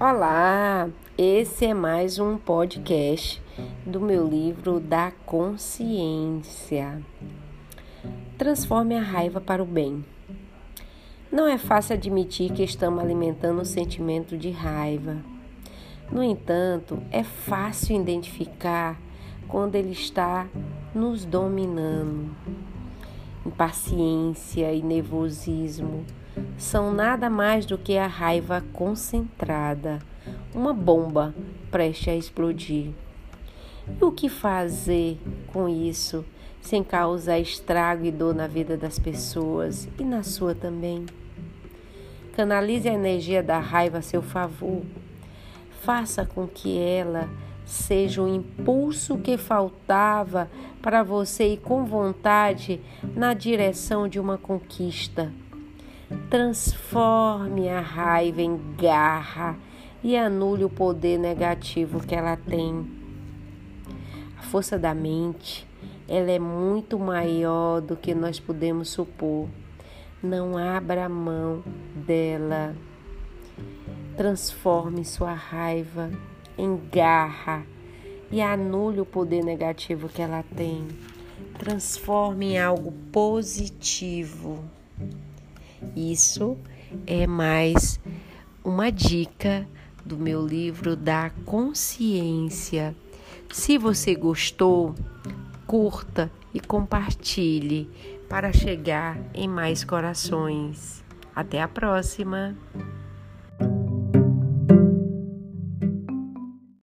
Olá, esse é mais um podcast do meu livro da consciência. Transforme a raiva para o bem. Não é fácil admitir que estamos alimentando o sentimento de raiva. No entanto, é fácil identificar quando ele está nos dominando. Impaciência e nervosismo são nada mais do que a raiva concentrada, uma bomba prestes a explodir. E o que fazer com isso sem causar estrago e dor na vida das pessoas e na sua também? Canalize a energia da raiva a seu favor. Faça com que ela seja o impulso que faltava para você ir com vontade na direção de uma conquista Transforme a raiva em garra e anule o poder negativo que ela tem. A força da mente, ela é muito maior do que nós podemos supor. Não abra mão dela. Transforme sua raiva em garra e anule o poder negativo que ela tem. Transforme em algo positivo. Isso é mais uma dica do meu livro da consciência. Se você gostou, curta e compartilhe para chegar em mais corações. Até a próxima!